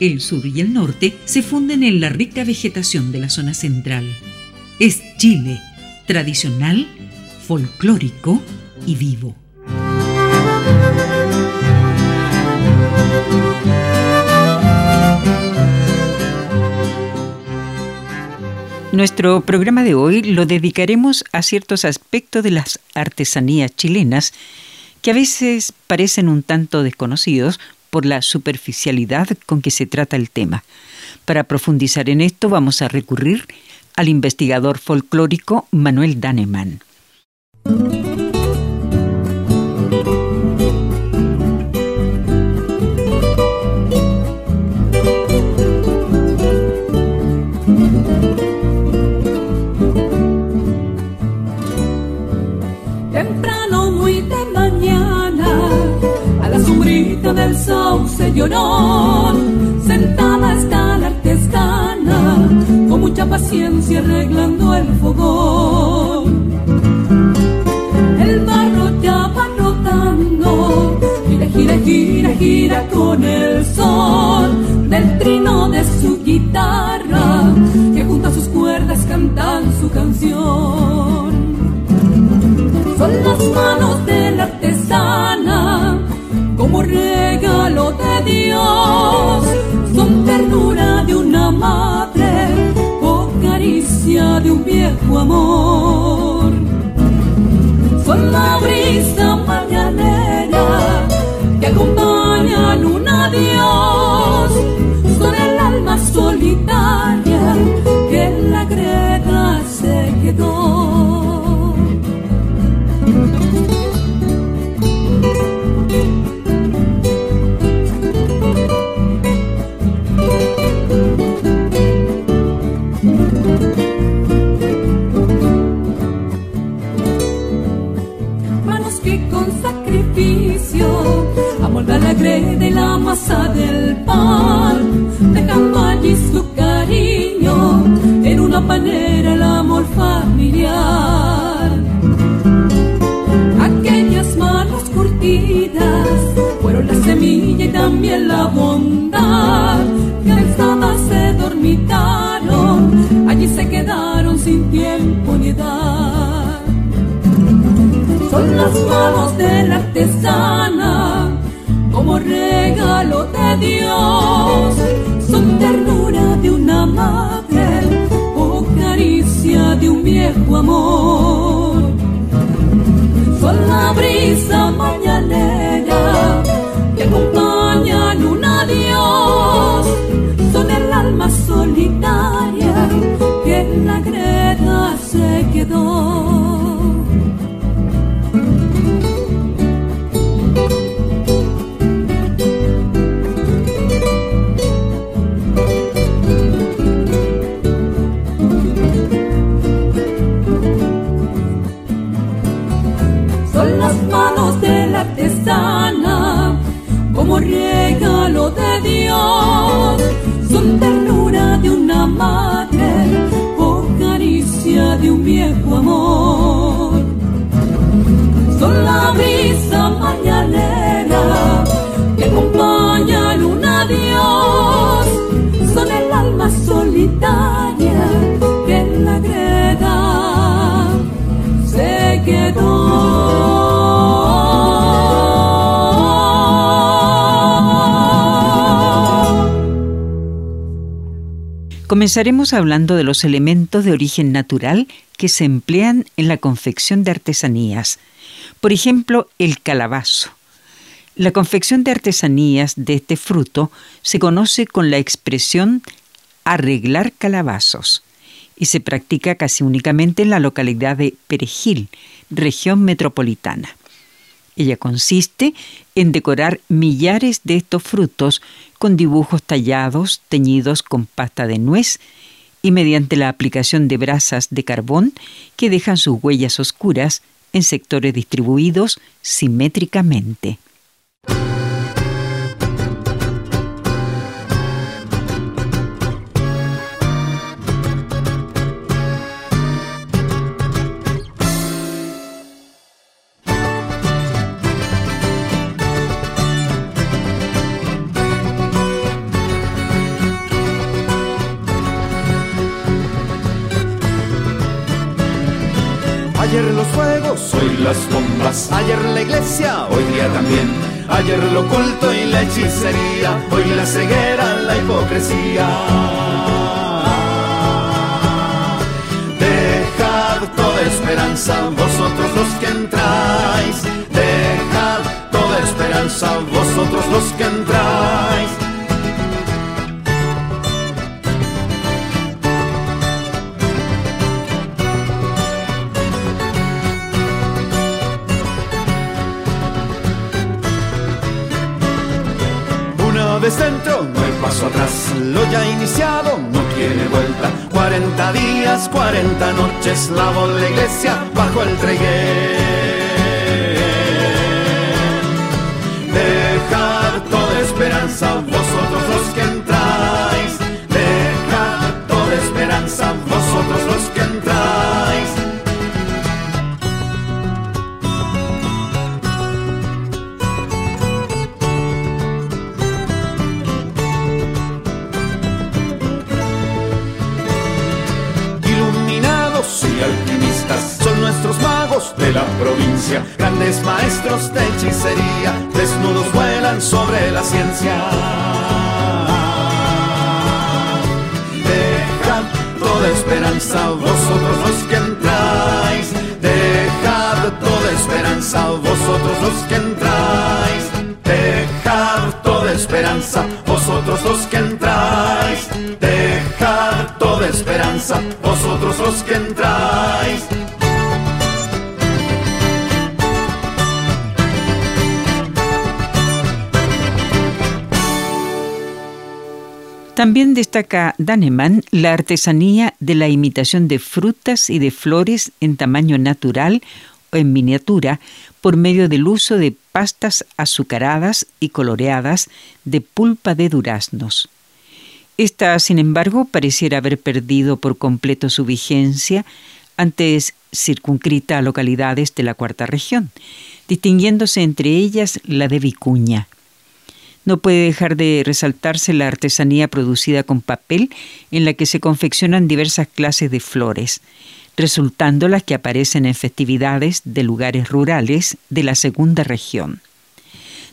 El sur y el norte se funden en la rica vegetación de la zona central. Es Chile, tradicional, folclórico y vivo. Nuestro programa de hoy lo dedicaremos a ciertos aspectos de las artesanías chilenas que a veces parecen un tanto desconocidos por la superficialidad con que se trata el tema. Para profundizar en esto vamos a recurrir al investigador folclórico Manuel Daneman. Del sauce llorón, sentada está la artesana, con mucha paciencia arreglando el fogón. El barro ya va rotando, gira, gira, gira, gira con el sol del trino de su guitarra, que junto a sus cuerdas cantan su canción. Son las manos regalo de Dios, son ternura de una madre o caricia de un viejo amor. Son la brisa mañanera que acompañan un adiós, son el alma solitaria que en la greda se quedó. Madre o caricia de un viejo amor. Son la brisa mañanera que acompañan un adiós, son el alma solitaria que en la greda se quedó. Madre o caricia de un viejo amor. Comenzaremos hablando de los elementos de origen natural que se emplean en la confección de artesanías. Por ejemplo, el calabazo. La confección de artesanías de este fruto se conoce con la expresión arreglar calabazos y se practica casi únicamente en la localidad de Perejil, región metropolitana. Ella consiste en decorar millares de estos frutos con dibujos tallados, teñidos con pasta de nuez y mediante la aplicación de brasas de carbón que dejan sus huellas oscuras en sectores distribuidos simétricamente. Ayer la iglesia, hoy día también. Ayer lo oculto y la hechicería. Hoy la ceguera, la hipocresía. Dejad toda esperanza, vosotros los que entráis. Dejad toda esperanza, vosotros los que entráis. Dentro, no hay paso atrás. Lo ya iniciado no tiene vuelta. 40 días, 40 noches, lavo la iglesia bajo el tregué. De hechicería, desnudos vuelan sobre la ciencia. Dejad toda esperanza, vosotros los que entráis. Dejad toda esperanza, vosotros los que entráis. Dejad toda esperanza, vosotros los que entráis. Dejad toda esperanza, vosotros los que entráis. También destaca Daneman la artesanía de la imitación de frutas y de flores en tamaño natural o en miniatura por medio del uso de pastas azucaradas y coloreadas de pulpa de duraznos. Esta, sin embargo, pareciera haber perdido por completo su vigencia antes circunscrita a localidades de la cuarta región, distinguiéndose entre ellas la de Vicuña. No puede dejar de resaltarse la artesanía producida con papel en la que se confeccionan diversas clases de flores, resultando las que aparecen en festividades de lugares rurales de la segunda región.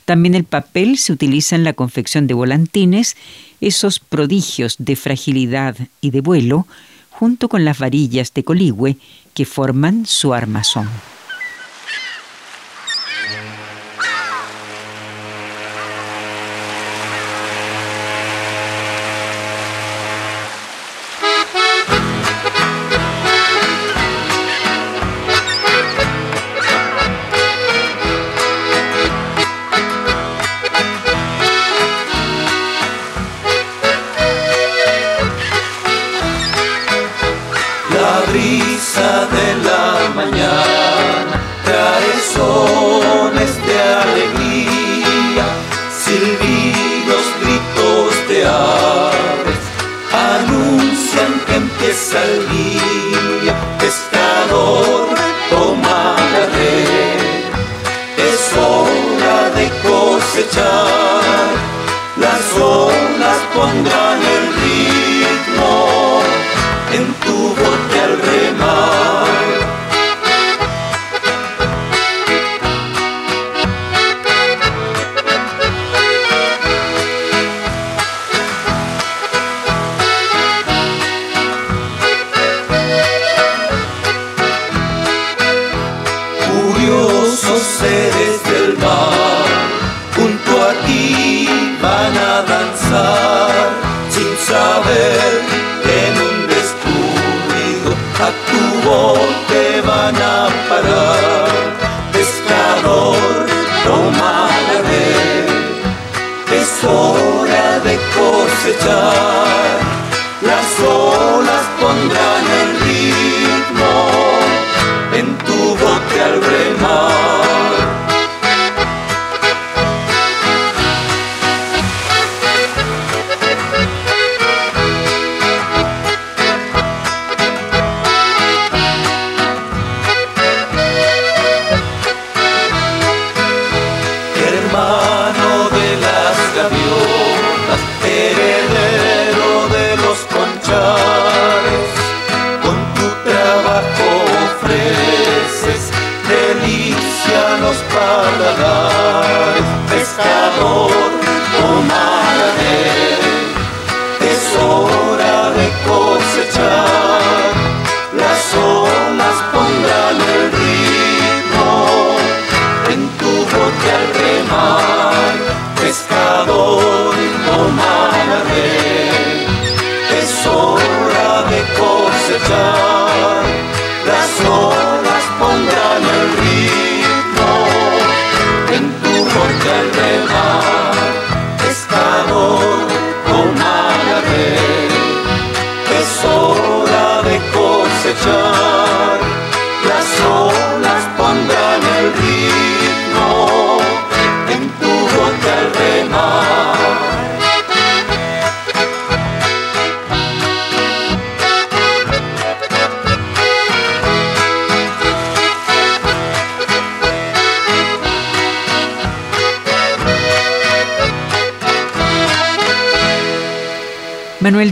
También el papel se utiliza en la confección de volantines, esos prodigios de fragilidad y de vuelo, junto con las varillas de coligüe que forman su armazón. with cosechar. Las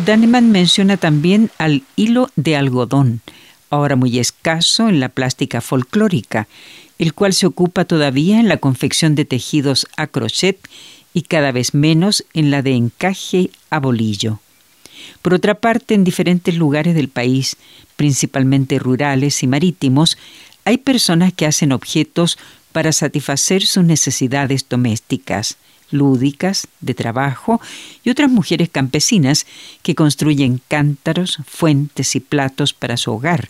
Danneman menciona también al hilo de algodón, ahora muy escaso en la plástica folclórica, el cual se ocupa todavía en la confección de tejidos a crochet y cada vez menos en la de encaje a bolillo. Por otra parte, en diferentes lugares del país, principalmente rurales y marítimos, hay personas que hacen objetos para satisfacer sus necesidades domésticas, lúdicas, de trabajo, y otras mujeres campesinas que construyen cántaros, fuentes y platos para su hogar,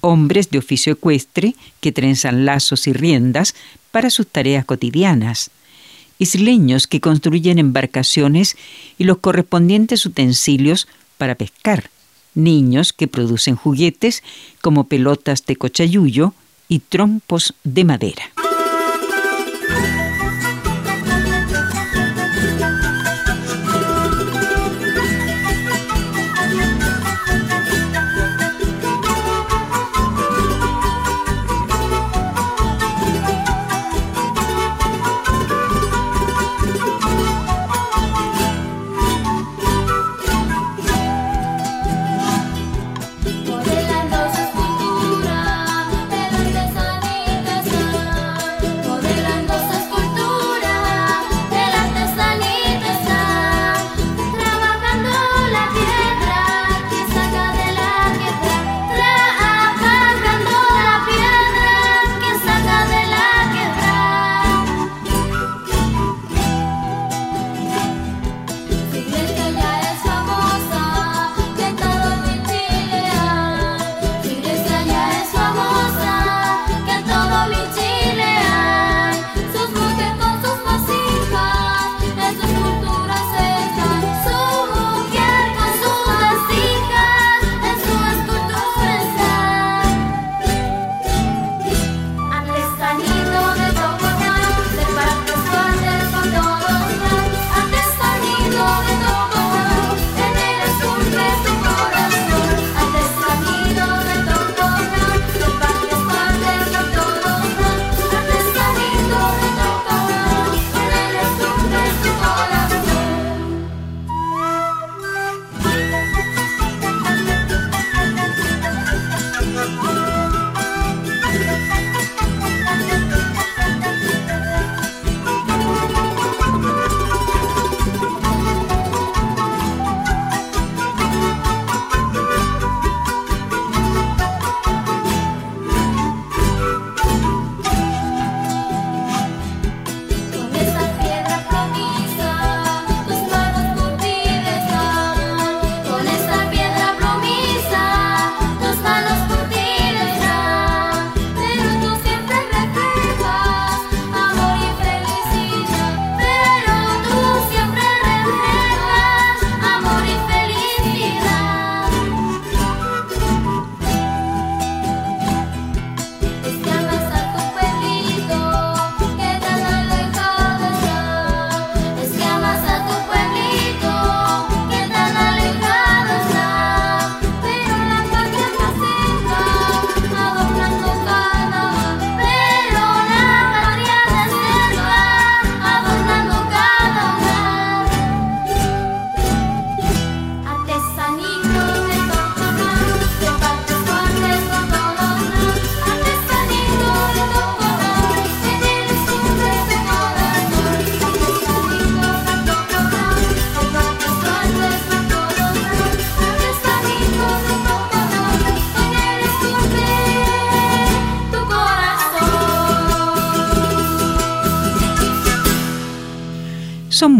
hombres de oficio ecuestre que trenzan lazos y riendas para sus tareas cotidianas, isleños que construyen embarcaciones y los correspondientes utensilios para pescar, niños que producen juguetes como pelotas de cochayuyo y trompos de madera.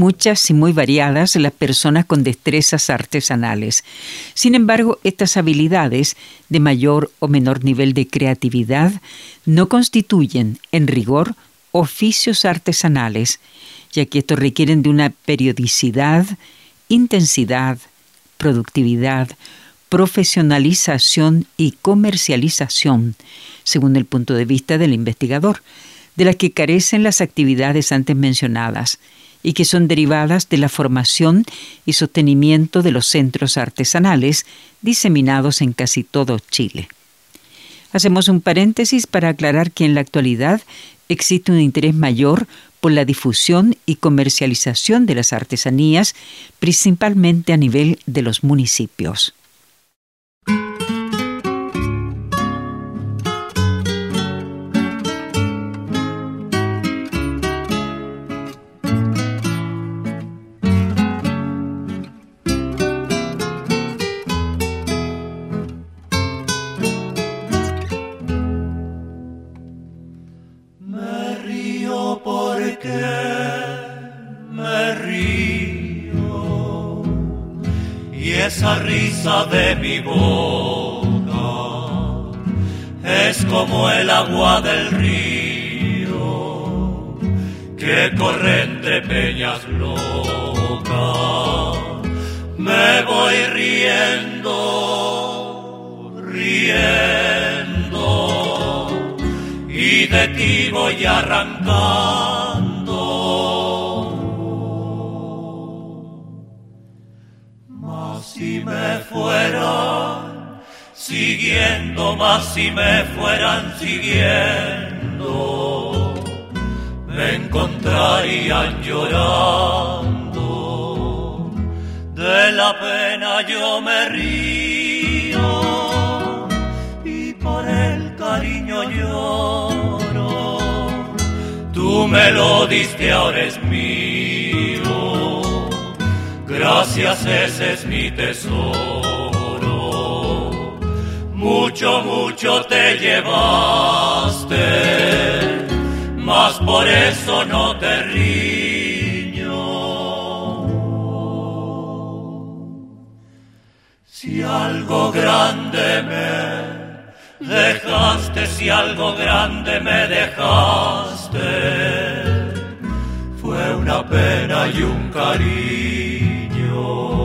Muchas y muy variadas las personas con destrezas artesanales. Sin embargo, estas habilidades, de mayor o menor nivel de creatividad, no constituyen, en rigor, oficios artesanales, ya que estos requieren de una periodicidad, intensidad, productividad, profesionalización y comercialización, según el punto de vista del investigador, de las que carecen las actividades antes mencionadas y que son derivadas de la formación y sostenimiento de los centros artesanales diseminados en casi todo Chile. Hacemos un paréntesis para aclarar que en la actualidad existe un interés mayor por la difusión y comercialización de las artesanías, principalmente a nivel de los municipios. Si me fueran siguiendo, más si me fueran siguiendo, me encontrarían llorando. De la pena yo me río y por el cariño lloro. Tú me lo diste, ahora es mío Gracias, ese es mi tesoro. Mucho, mucho te llevaste, mas por eso no te riño. Si algo grande me dejaste, si algo grande me dejaste, fue una pena y un cariño de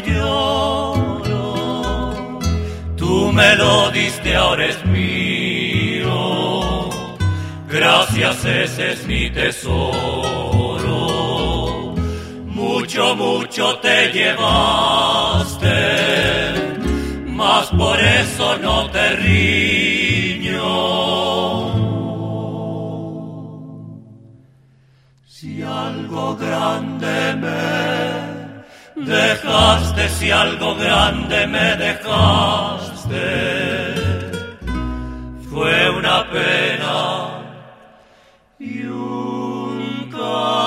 lloro. Tú me lo diste, ahora es mío. Gracias, ese es mi tesoro. Mucho, mucho te llevaste, mas por eso no te riño. Si algo grande me dejaste si algo grande me dejaste. Fue una pena y un cariño.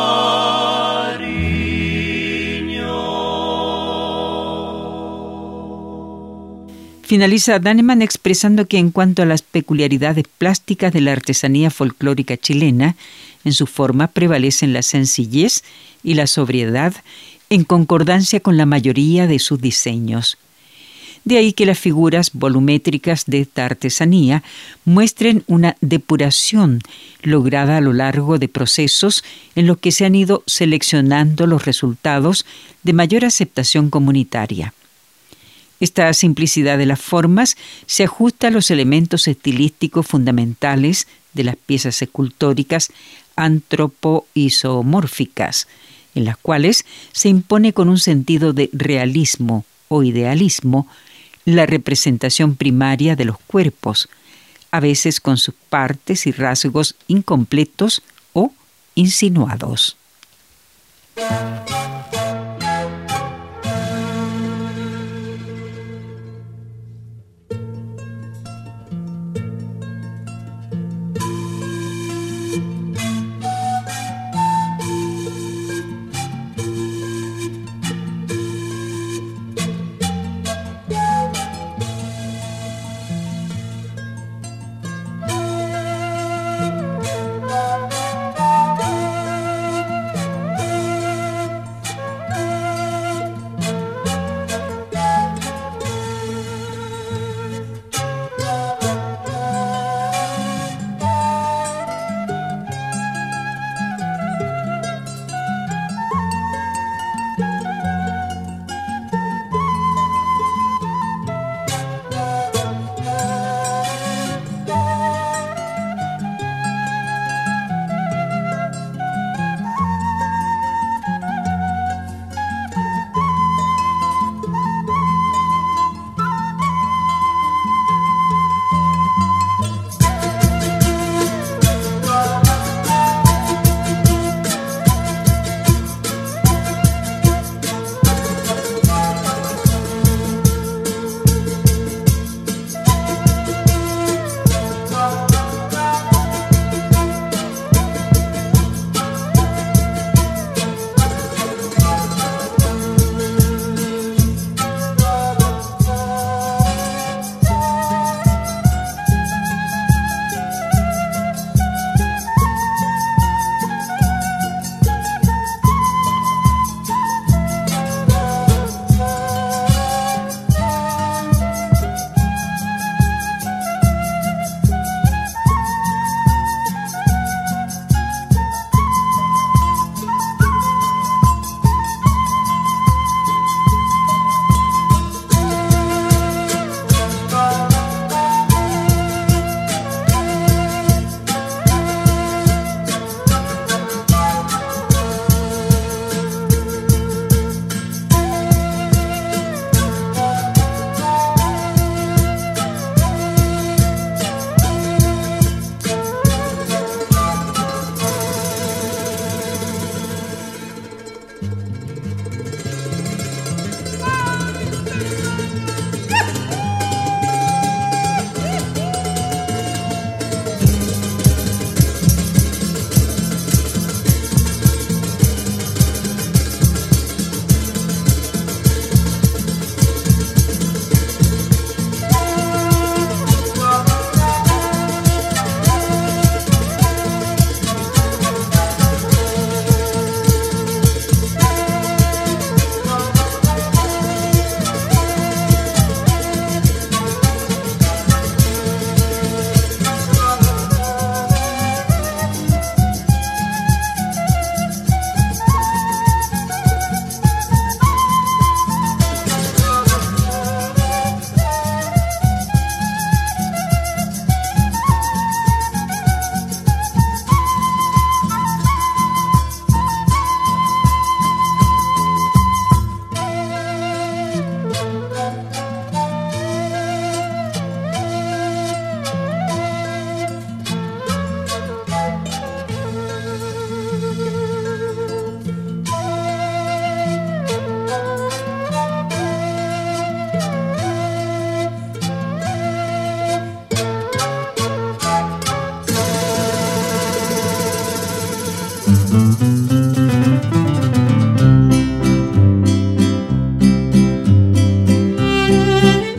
Finaliza Daneman expresando que en cuanto a las peculiaridades plásticas de la artesanía folclórica chilena, en su forma prevalecen la sencillez y la sobriedad en concordancia con la mayoría de sus diseños. De ahí que las figuras volumétricas de esta artesanía muestren una depuración lograda a lo largo de procesos en los que se han ido seleccionando los resultados de mayor aceptación comunitaria. Esta simplicidad de las formas se ajusta a los elementos estilísticos fundamentales de las piezas escultóricas antropoisomórficas, en las cuales se impone con un sentido de realismo o idealismo la representación primaria de los cuerpos, a veces con sus partes y rasgos incompletos o insinuados.